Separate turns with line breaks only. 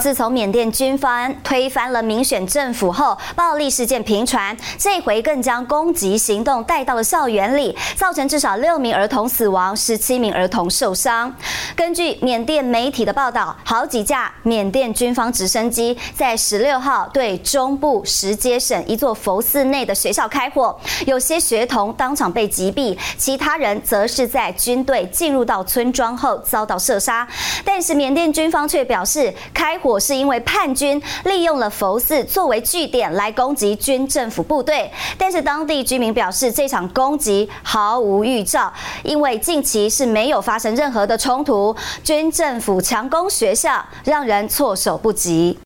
自从缅甸军方推翻了民选政府后，暴力事件频传，这回更将攻击行动带到了校园里，造成至少六名儿童死亡，十七名儿童受伤。根据缅甸媒体的报道，好几架缅甸军方直升机在十六号对中部石阶省一座佛寺内的学校开火，有些学童当场被击毙，其他人则是在军队进入到村庄后遭到射杀。但是缅甸军方却表示，开火。我是因为叛军利用了佛寺作为据点来攻击军政府部队，但是当地居民表示这场攻击毫无预兆，因为近期是没有发生任何的冲突，军政府强攻学校让人措手不及。